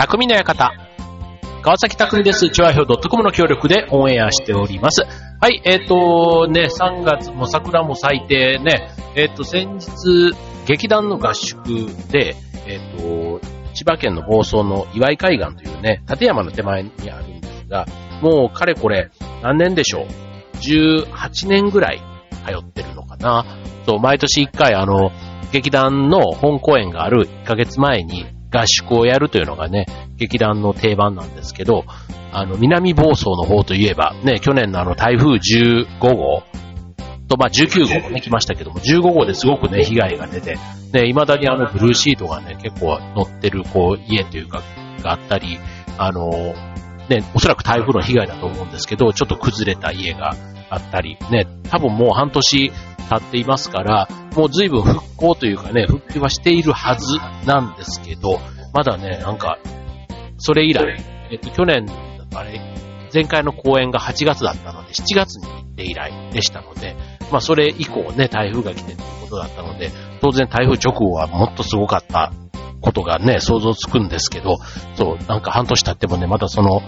匠の館。川崎匠です。チョアヒョウ .com の協力でオンエアしております。はい、えっ、とね、3月も桜も咲いてね、えっ、と、先日、劇団の合宿で、えっ、と、千葉県の房総の岩井海岸というね、立山の手前にあるんですが、もうかれこれ何年でしょう ?18 年ぐらい通ってるのかな？そう、毎年1回あの、劇団の本公演がある1ヶ月前に合宿をやるというのがね、劇団の定番なんですけど、あの、南房総の方といえば、ね、去年のあの台風15号と、まあ、19号もね、来ましたけども、15号ですごくね、被害が出て、ね、未だにあの、ブルーシートがね、結構乗ってる、こう、家というか、があったり、あの、ね、おそらく台風の被害だと思うんですけど、ちょっと崩れた家があったり、ね、多分もう半年経っていますから、もう随分復興というかね、復旧はしているはずなんですけど、まだね、なんか、それ以来、えっと、去年、あれ、前回の公演が8月だったので、7月に行って以来でしたので、まあそれ以降ね、台風が来てっていうことだったので、当然台風直後はもっとすごかったことがね、想像つくんですけど、そう、なんか半年経ってもね、まだその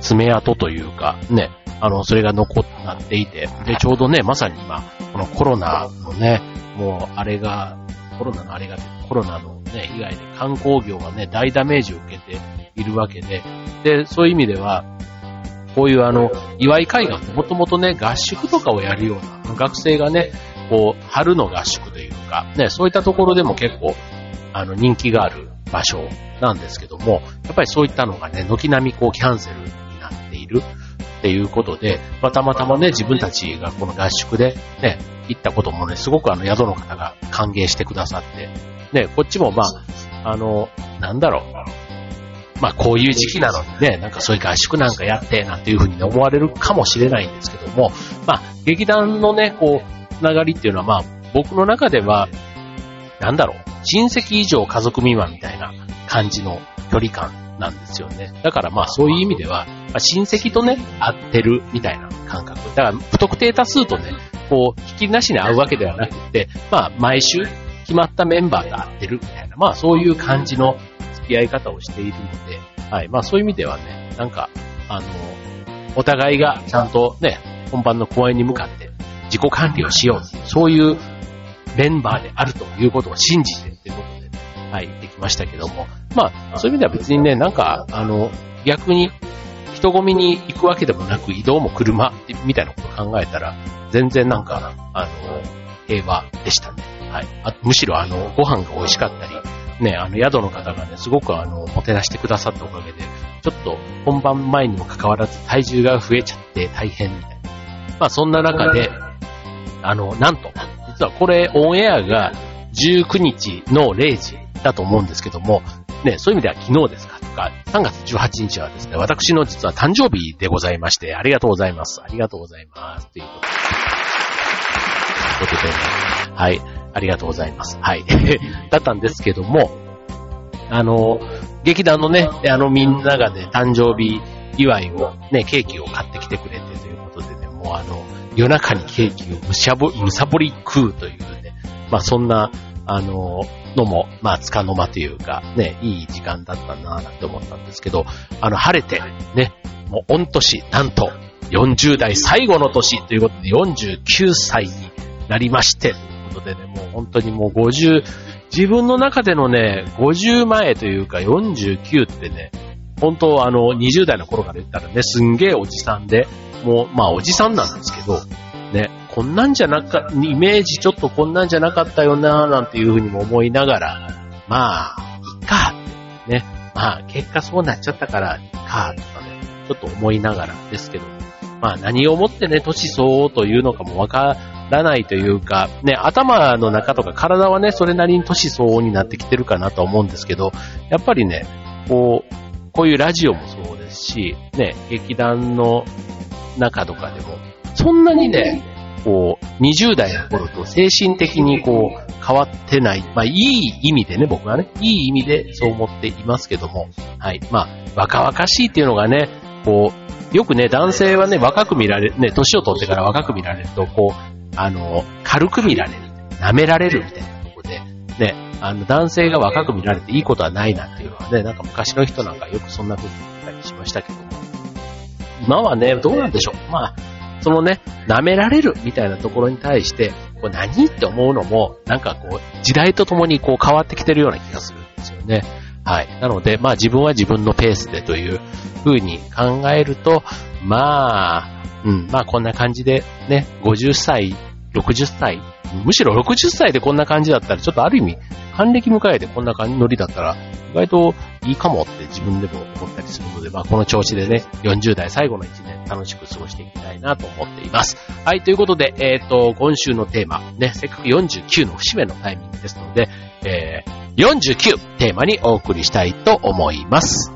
爪痕というか、ね、あの、それが残っていて、で、ちょうどね、まさに今、このコロナのね、もうあれが、コロナのあれが、コロナのね、被害で観光業がね、大ダメージを受けているわけで、で、そういう意味では、こういうあの、岩井海岸ってもともとね、合宿とかをやるような、学生がね、こう、春の合宿というか、ね、そういったところでも結構、あの、人気がある場所なんですけども、やっぱりそういったのがね、軒並みこう、キャンセルになっているっていうことで、まあ、たまたまね、自分たちがこの合宿でね、行ったこともね、すごくあの、宿の方が歓迎してくださって、ね、こっちもまあ、あの、なんだろう、まあこういう時期なのにね、なんかそういう合宿なんかやって、なんていうふうに思われるかもしれないんですけども、まあ劇団のね、こう、つながりっていうのはまあ僕の中では、なんだろう、親戚以上家族未満みたいな感じの距離感なんですよね。だからまあそういう意味では、まあ、親戚とね、会ってるみたいな感覚。だから不特定多数とね、こう、引きなしに会うわけではなくて、まあ毎週決まったメンバーが会ってるみたいな、まあそういう感じの付き合い方をしているので、はい。まあそういう意味ではね、なんか、あの、お互いがちゃんとね、本番の公演に向かって自己管理をしよう。そういうメンバーであるということを信じて、はい、できましたけども。まあ、そういう意味では別にね、なんか、あの、逆に人混みに行くわけでもなく移動も車みたいなことを考えたら、全然なんか、あの、平和でしたね。はい。あむしろあの、ご飯が美味しかったり、ね、あの、宿の方がね、すごくあの、もてなしてくださったおかげで、ちょっと本番前にもかかわらず体重が増えちゃって大変みたいな。まあそんな中で、あの、なんと、実はこれオンエアが19日の0時だと思うんですけども、ね、そういう意味では昨日ですかとか、3月18日はですね、私の実は誕生日でございまして、ありがとうございます。ありがとうございます。ということで。はい。ありがとうございます。はい。だったんですけども、あの、劇団のね、あのみんながね、誕生日祝いを、ね、ケーキを買ってきてくれてということでね、もうあの、夜中にケーキをむしゃぼ、むさぼり食うという、まあそんな、あの、のも、まあ、つかの間というか、ね、いい時間だったなぁなんて思ったんですけど、あの、晴れて、ね、もう、御年、なんと、40代最後の年ということで、49歳になりまして、ことでね、もう本当にもう50、自分の中でのね、50前というか49ってね、本当あの、20代の頃から言ったらね、すんげえおじさんで、もう、まあおじさんなんですけど、ね、こんなんじゃなか、イメージちょっとこんなんじゃなかったよな、なんていうふうにも思いながら、まあ、いっか、ね、まあ結果そうなっちゃったから、いっか、とかね、ちょっと思いながらですけど、まあ何をもってね、年相応というのかもわからないというか、ね、頭の中とか体はね、それなりに年相応になってきてるかなと思うんですけど、やっぱりね、こう、こういうラジオもそうですし、ね、劇団の中とかでも、そんなにね、こう、20代の頃と精神的にこう、変わってない。まあ、いい意味でね、僕はね、いい意味でそう思っていますけども、はい。まあ、若々しいっていうのがね、こう、よくね、男性はね、若く見られ、ね、年を取ってから若く見られると、こう、あの、軽く見られる、舐められるみたいなところで、ね、あの、男性が若く見られていいことはないなっていうのはね、なんか昔の人なんかよくそんな風に言ったりしましたけども、今はね、どうなんでしょう。まあ、そのね、舐められるみたいなところに対して、こう何って思うのも、なんかこう、時代とともにこう変わってきてるような気がするんですよね。はい。なので、まあ自分は自分のペースでという風に考えると、まあ、うん、まあこんな感じでね、50歳、60歳、むしろ60歳でこんな感じだったら、ちょっとある意味、還暦迎えてこんな感じのりだったら、意外といいかもって自分でも思ったりするので、まあこの調子でね、40代最後の1年楽しく過ごしていきたいなと思っています。はい、ということで、えっ、と、今週のテーマ、ね、せっかく49の節目のタイミングですので、えー、49テーマにお送りしたいと思います。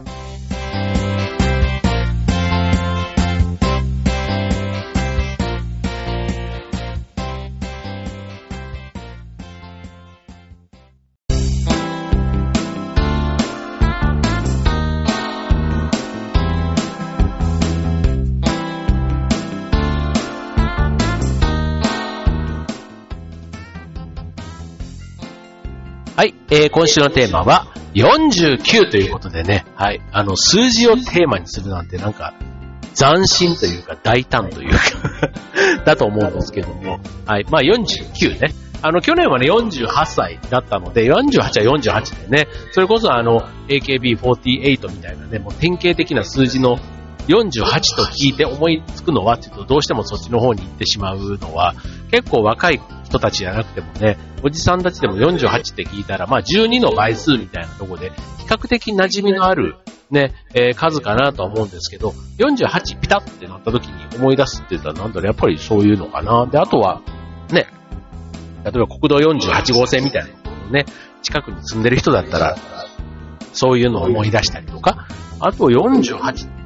えー、今週のテーマは49ということでね、はい、あの、数字をテーマにするなんてなんか、斬新というか大胆というか だと思うんですけども、はい、まあ49ね。あの、去年はね、48歳だったので、48は48でね、それこそあの、AKB48 みたいなね、もう典型的な数字の48と聞いて思いつくのはっていうと、どうしてもそっちの方に行ってしまうのは、結構若い人たちじゃなくてもね、おじさんたちでも48って聞いたら、まあ12の倍数みたいなとこで、比較的馴染みのあるね、えー、数かなとは思うんですけど、48ピタってなった時に思い出すって言ったらなんだろう、やっぱりそういうのかな。で、あとは、ね、例えば国道48号線みたいなところね、近くに住んでる人だったら、そういうのを思い出したりとか、あと48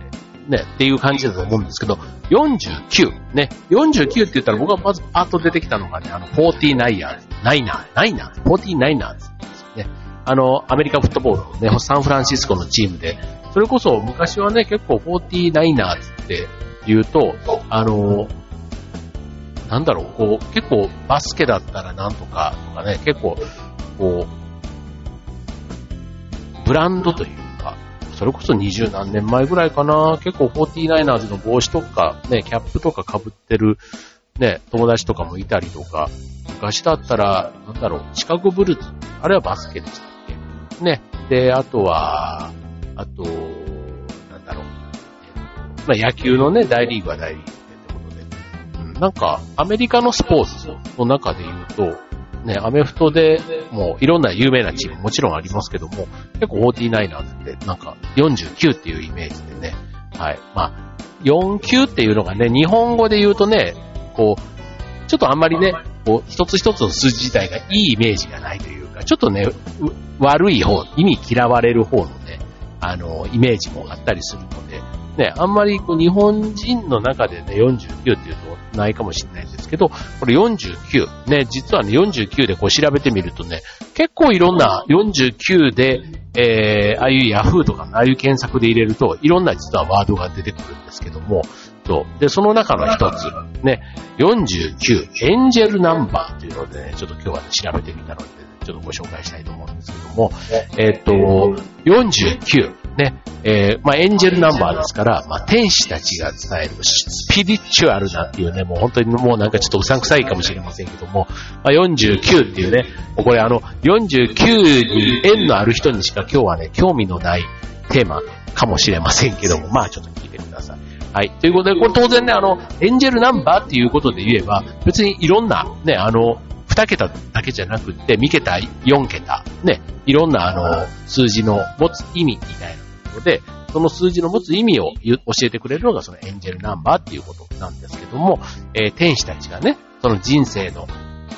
ね、っていう感じだと思うんですけど、49、ね、49って言ったら僕はまずパート出てきたのがね、あの、49ナイナー。ズ、ナイナー、ナイナー、49ナイナーズです。ね。あの、アメリカフットボールのね、サンフランシスコのチームで、それこそ昔はね、結構49ナイナって言うと、あの、なんだろう、こう、結構バスケだったらなんとかとかね、結構、こう、ブランドというそれこそ二十何年前ぐらいかな、結構 49ers の帽子とか、ね、キャップとか被ってる、ね、友達とかもいたりとか、昔だったら、なんだろう、シカゴブルーズ、あれはバスケでしたっけ？ね。で、あとは、あと、なんだろう、まあ野球のね、大リーグは大リーグってことで、うん、なんか、アメリカのスポーツの中で言うと、ね、アメフトでもういろんな有名なチームもちろんありますけども、結構 49ers ってなんか49っていうイメージでね、はい。まあ、49っていうのがね、日本語で言うとね、こう、ちょっとあんまりね、こう、一つ一つの数字自体がいいイメージがないというか、ちょっとね、悪い方、意味嫌われる方のね、あの、イメージもあったりするので、ね、あんまりこう日本人の中でね、49っていうとないかもしれないんですけど、これ49、ね、実はね、49でこう調べてみるとね、結構いろんな49で、えー、ああいうヤフーとかああいう検索で入れると、いろんな実はワードが出てくるんですけども、そう。で、その中の一つ、ね、49、エンジェルナンバーというのでね、ちょっと今日は、ね、調べてみたので、ちょっとご紹介したいと思うんですけども、えっ、と、49、ね、えー、まあ、エンジェルナンバーですから、まあ、天使たちが伝えるスピリチュアルなっていうね、もう本当にもうなんかちょっとうさんくさいかもしれませんけども、まあ、49っていうね、これあの、49に縁のある人にしか今日はね、興味のないテーマかもしれませんけども、まあちょっと聞いてください。はい。ということで、これ当然ね、あの、エンジェルナンバーっていうことで言えば、別にいろんな、ね、あの、2桁だけじゃなくって、3桁、4桁、ね、いろんなあの、数字の持つ意味みたいなことで、その数字の持つ意味を教えてくれるのがそのエンジェルナンバーっていうことなんですけども、えー、天使たちがね、その人生の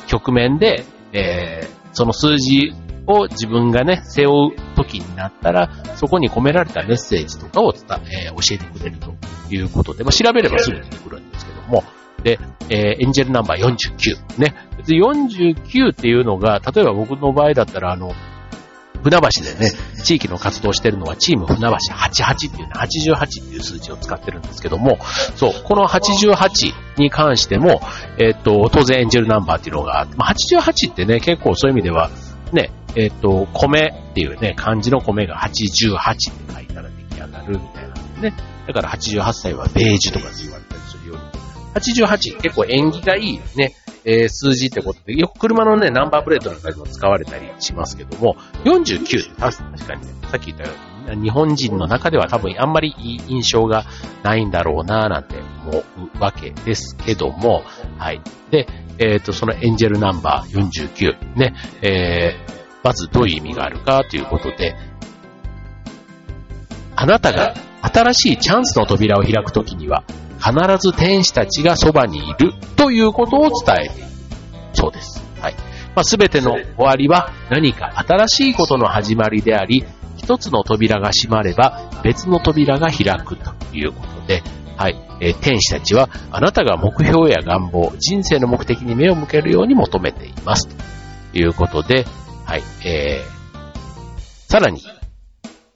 局面で、えー、その数字を自分がね、背負う時になったら、そこに込められたメッセージとかを伝え、教えてくれるということで、まあ、調べればすぐ出てくるんですけども、で、えー、エンジェルナンバー49。ね。別に49っていうのが、例えば僕の場合だったら、あの、船橋でね、地域の活動してるのはチーム船橋88っていうね、88っていう数字を使ってるんですけども、そう、この88に関しても、えっ、と、当然エンジェルナンバーっていうのがあって、まあ、88ってね、結構そういう意味では、ね、えっ、と、米っていうね、漢字の米が88って書いたら出来上がるみたいなんでね。だから88歳はベージュとかって言われたりするように。88結構縁起がいいね、えー、数字ってことで、よく車のね、ナンバープレートなんかにも使われたりしますけども、49確かにね、さっき言ったように、日本人の中では多分あんまりいい印象がないんだろうななんて思うわけですけども、はい。で、えっ、ー、と、そのエンジェルナンバー49、ね、えー、まずどういう意味があるかということで、あなたが新しいチャンスの扉を開くときには、必ず天使たちがそばにいるということを伝えている。そうです。はい。まあ、全ての終わりは何か新しいことの始まりであり、一つの扉が閉まれば別の扉が開くということで、はい。えー、天使たちはあなたが目標や願望、人生の目的に目を向けるように求めています。ということで、はい。えー、さらに、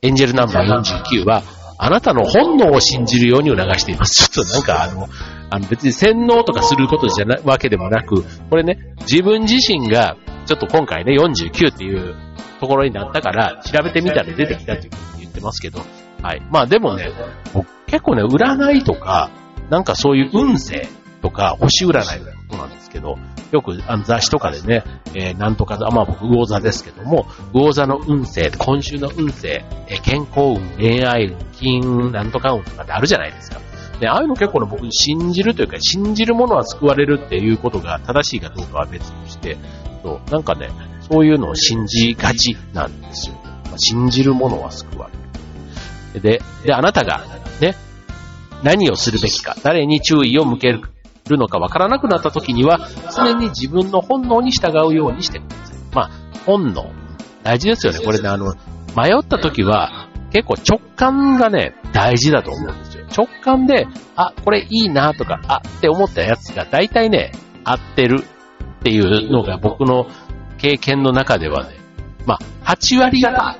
エンジェルナンバー49は、あなたの本能を信じるように促しています。ちょっとなんかあの、あの別に洗脳とかすることじゃなわけでもなく、これね、自分自身が、ちょっと今回ね、49っていうところになったから、調べてみたら出てきたっていうふうに言ってますけど、はい。まあでもね、僕結構ね、占いとか、なんかそういう運勢とか、星占いのことなんですけど、よくあの雑誌とかでね、えー、なんとか、まあ僕魚座ですけども、魚座の運勢、今週の運勢、えー、健康運、恋愛運、金運、なんとか運とかってあるじゃないですか。で、ああいうの結構ね、僕信じるというか、信じるものは救われるっていうことが正しいかどうかは別にして、そうなんかね、そういうのを信じがちなんですよ。まあ、信じるものは救われる。で、で、あなたがね、何をするべきか、誰に注意を向けるるのかわからなくなった時には、常に自分の本能に従うようにしてください。まあ、本能。大事ですよね。これね、あの、迷った時は、結構直感がね、大事だと思うんですよ。直感で、あ、これいいなとか、あって思ったやつが大体ね、合ってるっていうのが僕の経験の中ではね、まあ、8割方。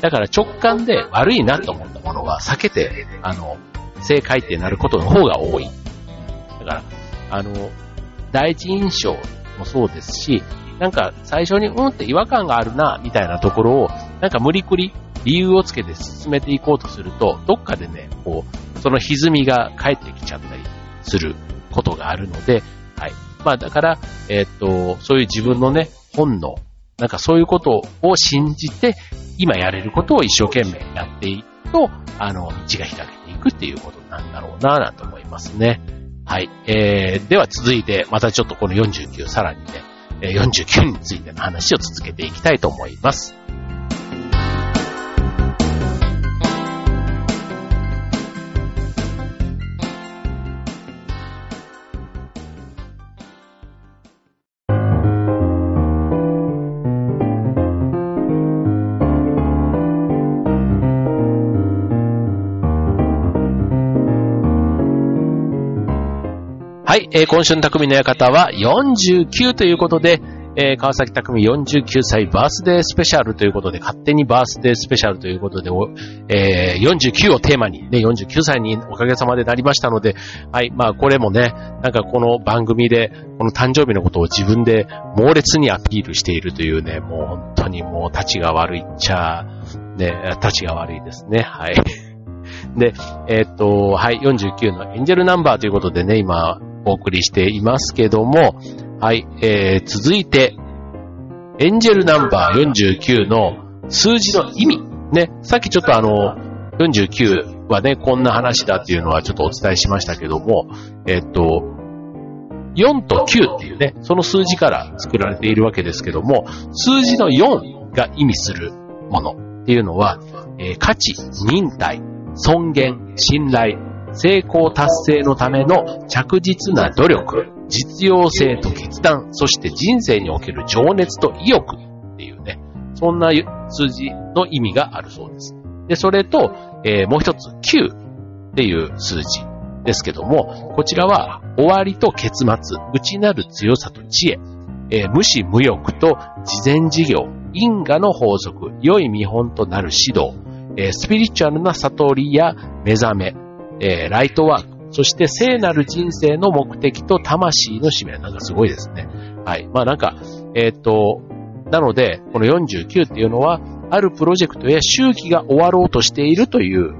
だから直感で悪いなと思ったものは避けて、あの、正解ってなることの方が多い。あの、第一印象もそうですし、なんか最初にうんって違和感があるな、みたいなところを、なんか無理くり理由をつけて進めていこうとすると、どっかでね、こう、その歪みが返ってきちゃったりすることがあるので、はい。まあだから、えー、っと、そういう自分のね、本能、なんかそういうことを信じて、今やれることを一生懸命やっていくと、あの、道が開けていくっていうことなんだろうな、なんて思いますね。はい。えー、では続いて、またちょっとこの49、さらにね、49についての話を続けていきたいと思います。はい、えー、今週の匠の館は49ということで、えー、川崎匠49歳バースデースペシャルということで、勝手にバースデースペシャルということで、えー、49をテーマに、ね、49歳におかげさまでなりましたので、はい、まあこれもね、なんかこの番組で、この誕生日のことを自分で猛烈にアピールしているというね、もう本当にもう立ちが悪いっちゃ、ね、立ちが悪いですね、はい。で、えー、っと、はい、49のエンジェルナンバーということでね、今、お送りしていますけども、はい、えー、続いて、エンジェルナンバー49の数字の意味。ね、さっきちょっとあの、49はね、こんな話だっていうのはちょっとお伝えしましたけども、えっと、4と9っていうね、その数字から作られているわけですけども、数字の4が意味するものっていうのは、えー、価値、忍耐、尊厳、信頼、成功達成のための着実な努力、実用性と決断、そして人生における情熱と意欲っていうね、そんな数字の意味があるそうです。で、それと、えー、もう一つ、9っていう数字ですけども、こちらは終わりと結末、内なる強さと知恵、えー、無視無欲と事前事業、因果の法則、良い見本となる指導、えー、スピリチュアルな悟りや目覚め、えー、ライトワーク、そして聖なる人生の目的と魂の使命。なんかすごいですね。はい。まあなんか、えっ、と、なので、この49っていうのは、あるプロジェクトや周期が終わろうとしているという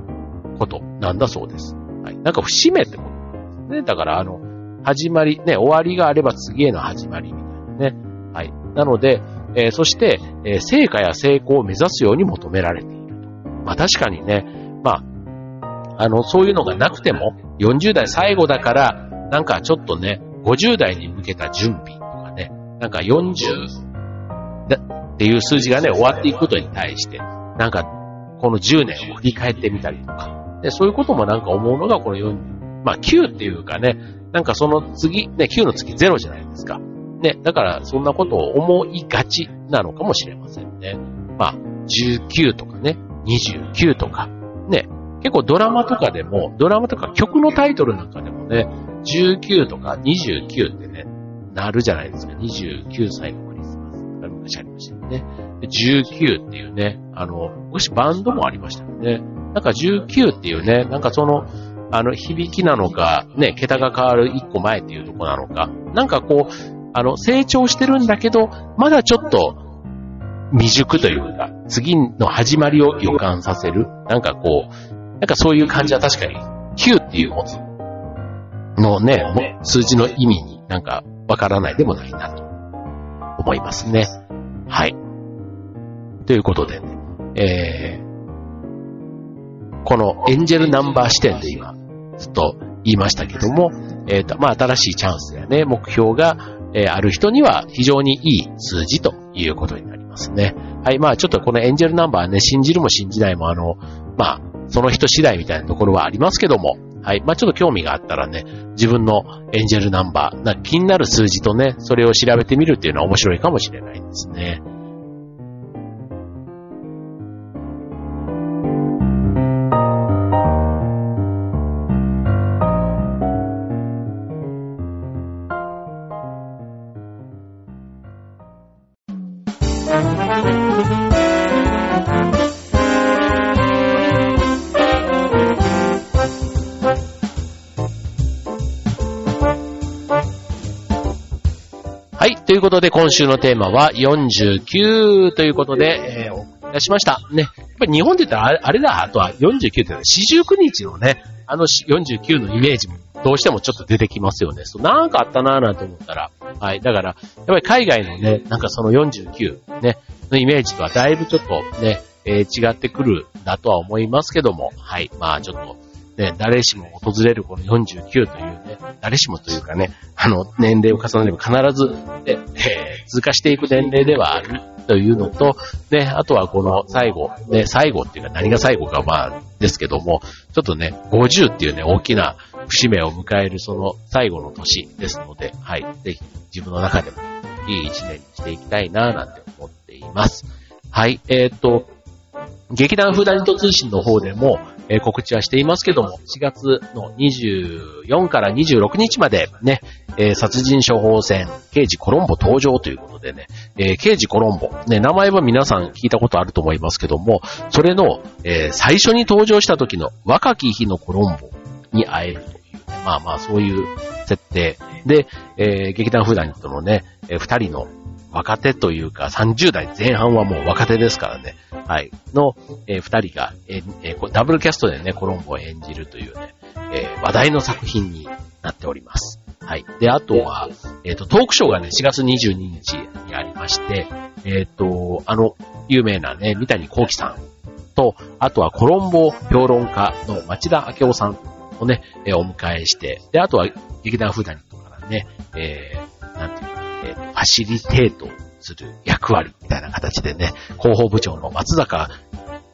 ことなんだそうです。はい。なんか節目ってことなんですね。だからあの、始まり、ね、終わりがあれば次への始まりみたいなね。はい。なので、えー、そして、えー、成果や成功を目指すように求められていると。まあ確かにね、まあ、あの、そういうのがなくても、40代最後だから、なんかちょっとね、50代に向けた準備とかね、なんか40だっていう数字がね、終わっていくことに対して、なんか、この10年を振り返ってみたりとか、でそういうこともなんか思うのがこの40、まあ9っていうかね、なんかその次、ね、9の次0じゃないですか。ね、だからそんなことを思いがちなのかもしれませんね。まあ、19とかね、29とか、ね、結構ドラマとかでも、ドラマとか曲のタイトルなんかでもね、19とか29ってね、なるじゃないですか。29歳のクリスマス。昔ありましたよね。19っていうね、あの、もしバンドもありましたよね。なんか19っていうね、なんかその、あの、響きなのか、ね、桁が変わる1個前っていうとこなのか、なんかこう、あの、成長してるんだけど、まだちょっと未熟というか、次の始まりを予感させる。なんかこう、なんかそういう感じは確かに、9っていう持つのね、数字の意味になんかわからないでもないなと思いますね。はい。ということで、ね、えー、このエンジェルナンバー視点で今、ずっと言いましたけども、えっ、ー、と、まあ、新しいチャンスやね、目標が、えー、ある人には非常にいい数字ということになりますね。はい、まあ、ちょっとこのエンジェルナンバーね、信じるも信じないも、あの、まあ、その人次第みたいなところはありますけども、はい。まあ、ちょっと興味があったらね、自分のエンジェルナンバー、な気になる数字とね、それを調べてみるっていうのは面白いかもしれないですね。ことで、今週のテーマは49ということで、えー、お送りいたしました。ね。やっぱり日本で言ったらあれだ、あとは49って四十九日のね、あの49のイメージもどうしてもちょっと出てきますよね。そうなんかあったなぁなんて思ったら。はい。だから、やっぱり海外のね、なんかその49ね、のイメージとはだいぶちょっとね、えー、違ってくるんだとは思いますけども、はい。まあちょっと、ね、誰しも訪れるこの49というね、誰しもというかね、あの、年齢を重ねれば必ず、ね、えー、通過していく年齢ではあるというのと、ね、あとはこの最後、ね、最後っていうか何が最後かまあ、ですけども、ちょっとね、50っていうね、大きな節目を迎えるその最後の年ですので、はい、ぜひ自分の中でもいい一年にしていきたいなぁ、なんて思っています。はい、えー、っと、劇団フーダニット通信の方でも、えー、告知はしていますけども、4月の24から26日までね、えー、殺人処方箋、刑事コロンボ登場ということでね、えー、刑事コロンボ、ね、名前は皆さん聞いたことあると思いますけども、それの、え最初に登場した時の若き日のコロンボに会えるという、ね、まあまあそういう設定で、え劇団フーダニットのね、え2人の若手というか、30代前半はもう若手ですからね、はい、の、えー、二人が、えー、ダブルキャストでね、コロンボを演じるというね、えー、話題の作品になっております。はい。で、あとは、えっ、ー、と、トークショーがね、4月22日にありまして、えっ、ー、と、あの、有名なね、三谷幸喜さんと、あとはコロンボ評論家の町田明夫さんをね、えー、お迎えして、で、あとは劇団フーダニとかね、えー、えー、ファシリテートする役割みたいな形でね、広報部長の松坂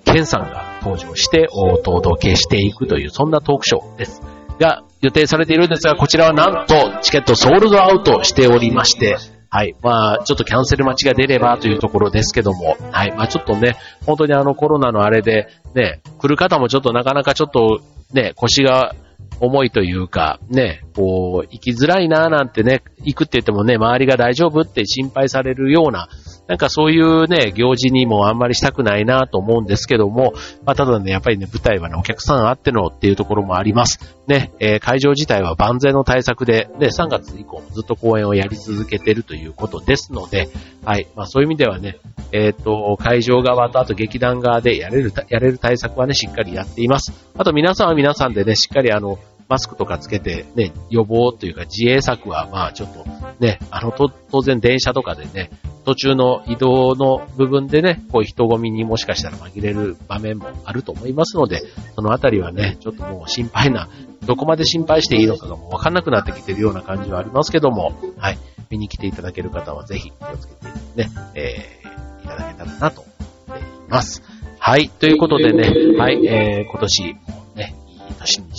健さんが登場してお届けしていくという、そんなトークショーです。が予定されているんですが、こちらはなんとチケットソールドアウトしておりまして、はい。まあ、ちょっとキャンセル待ちが出ればというところですけども、はい。まあ、ちょっとね、本当にあのコロナのあれで、ね、来る方もちょっとなかなかちょっと、ね、腰が重いというか、ね、こう、行きづらいなーなんてね、行くって言ってもね、周りが大丈夫って心配されるようななんかそういうね、行事にもあんまりしたくないなと思うんですけども、まあ、ただね、やっぱりね、舞台はね、お客さんあってのっていうところもあります。ね、えー、会場自体は万全の対策で、ね、3月以降ずっと公演をやり続けてるということですので、はい、まあそういう意味ではね、えっ、ー、と、会場側とあと劇団側でやれる、やれる対策はね、しっかりやっています。あと皆さんは皆さんでね、しっかりあの、マスクとかつけて、ね、予防というか自衛策は、まあちょっと、ね、あの、当然電車とかでね、途中の移動の部分でね、こういう人混みにもしかしたら紛れる場面もあると思いますので、そのあたりはね、ちょっともう心配な、どこまで心配していいのかがもうわかんなくなってきてるような感じはありますけども、はい、見に来ていただける方はぜひ気をつけてね、えー、いただけたらなと思っています。はい、ということでね、はい、えー、今年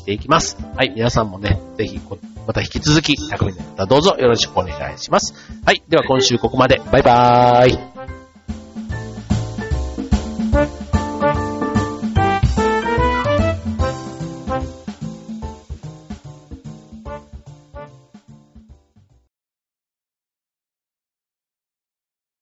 していきます。はい、皆さんもね、ぜひ、また引き続き、匠の方どうぞよろしくお願いします。はい、では今週ここまで。バイバーイ。